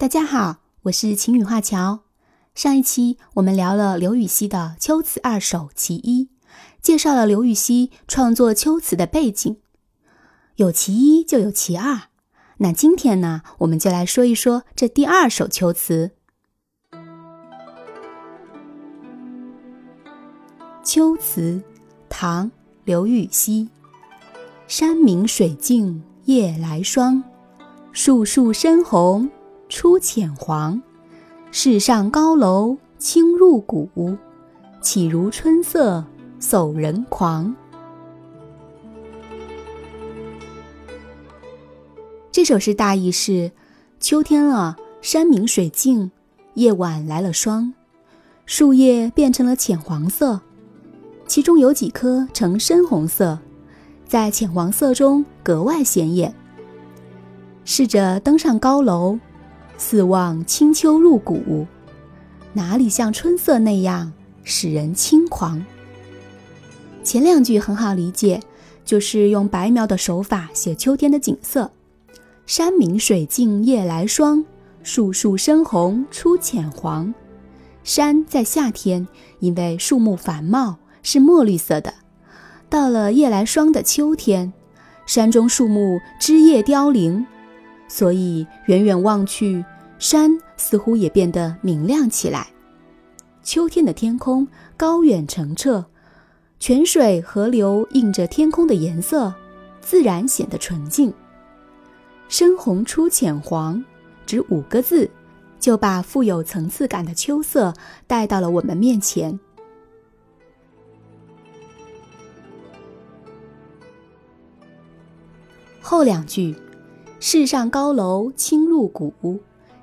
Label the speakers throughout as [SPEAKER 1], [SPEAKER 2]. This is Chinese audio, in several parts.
[SPEAKER 1] 大家好，我是晴雨画桥。上一期我们聊了刘禹锡的《秋词二首·其一》，介绍了刘禹锡创作秋词的背景。有其一就有其二，那今天呢，我们就来说一说这第二首秋词《秋词》。唐·刘禹锡。山明水净夜来霜，树树深红。出浅黄，世上高楼倾入骨，岂如春色走人狂。这首诗大意是：秋天了，山明水净，夜晚来了霜，树叶变成了浅黄色，其中有几棵呈深红色，在浅黄色中格外显眼。试着登上高楼。四望清秋入骨，哪里像春色那样使人轻狂？前两句很好理解，就是用白描的手法写秋天的景色：山明水净夜来霜，树树深红出浅黄。山在夏天因为树木繁茂是墨绿色的，到了夜来霜的秋天，山中树木枝叶凋零。所以远远望去，山似乎也变得明亮起来。秋天的天空高远澄澈，泉水河流映着天空的颜色，自然显得纯净。深红出浅黄，只五个字，就把富有层次感的秋色带到了我们面前。后两句。世上高楼清入骨，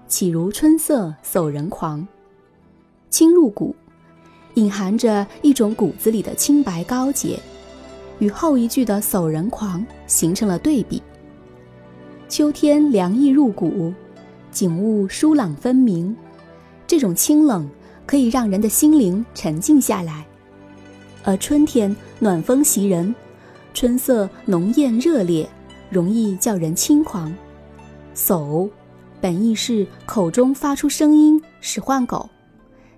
[SPEAKER 1] 岂如春色走人狂。清入骨，隐含着一种骨子里的清白高洁，与后一句的走人狂形成了对比。秋天凉意入骨，景物疏朗分明，这种清冷可以让人的心灵沉静下来；而春天暖风袭人，春色浓艳热烈。容易叫人轻狂，叟，本意是口中发出声音使唤狗，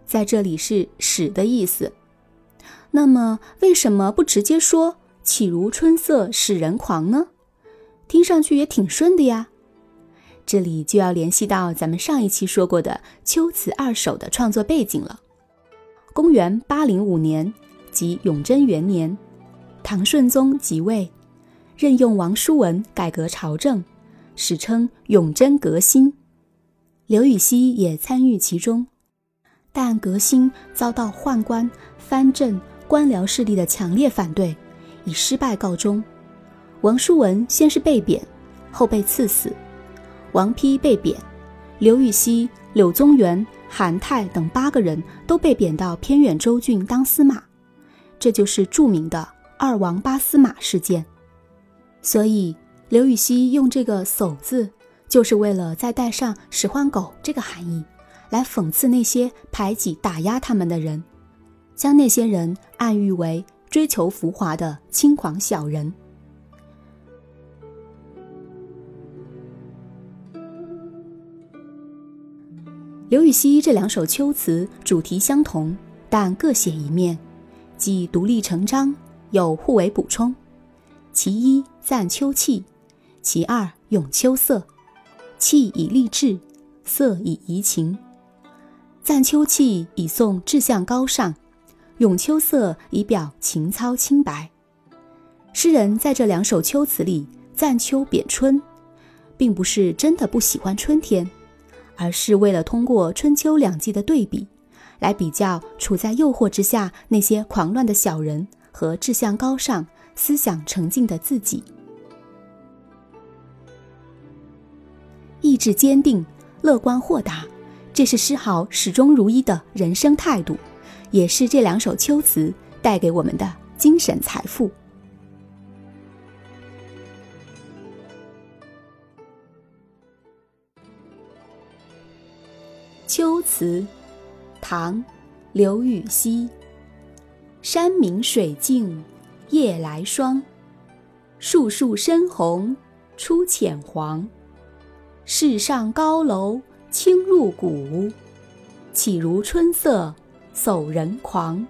[SPEAKER 1] 在这里是使的意思。那么为什么不直接说“岂如春色使人狂”呢？听上去也挺顺的呀。这里就要联系到咱们上一期说过的《秋词二首》的创作背景了。公元八零五年，即永贞元年，唐顺宗即位。任用王叔文改革朝政，史称永贞革新。刘禹锡也参与其中，但革新遭到宦官、藩镇、官僚势力的强烈反对，以失败告终。王叔文先是被贬，后被赐死。王丕被贬，刘禹锡、柳宗元、韩泰等八个人都被贬到偏远州郡当司马，这就是著名的“二王八司马”事件。所以，刘禹锡用这个“叟”字，就是为了再带上“使唤狗”这个含义，来讽刺那些排挤、打压他们的人，将那些人暗喻为追求浮华的轻狂小人。刘禹锡这两首秋词主题相同，但各写一面，既独立成章，又互为补充。其一赞秋气，其二咏秋色。气以励志，色以怡情。赞秋气以颂志向高尚，咏秋色以表情操清白。诗人在这两首秋词里赞秋贬春，并不是真的不喜欢春天，而是为了通过春秋两季的对比，来比较处在诱惑之下那些狂乱的小人和志向高尚。思想沉静的自己，意志坚定、乐观豁达，这是诗豪始终如一的人生态度，也是这两首秋词带给我们的精神财富。秋词，唐，刘禹锡。山明水净。夜来霜，树树深红出浅黄。世上高楼轻入骨，岂如春色，走人狂。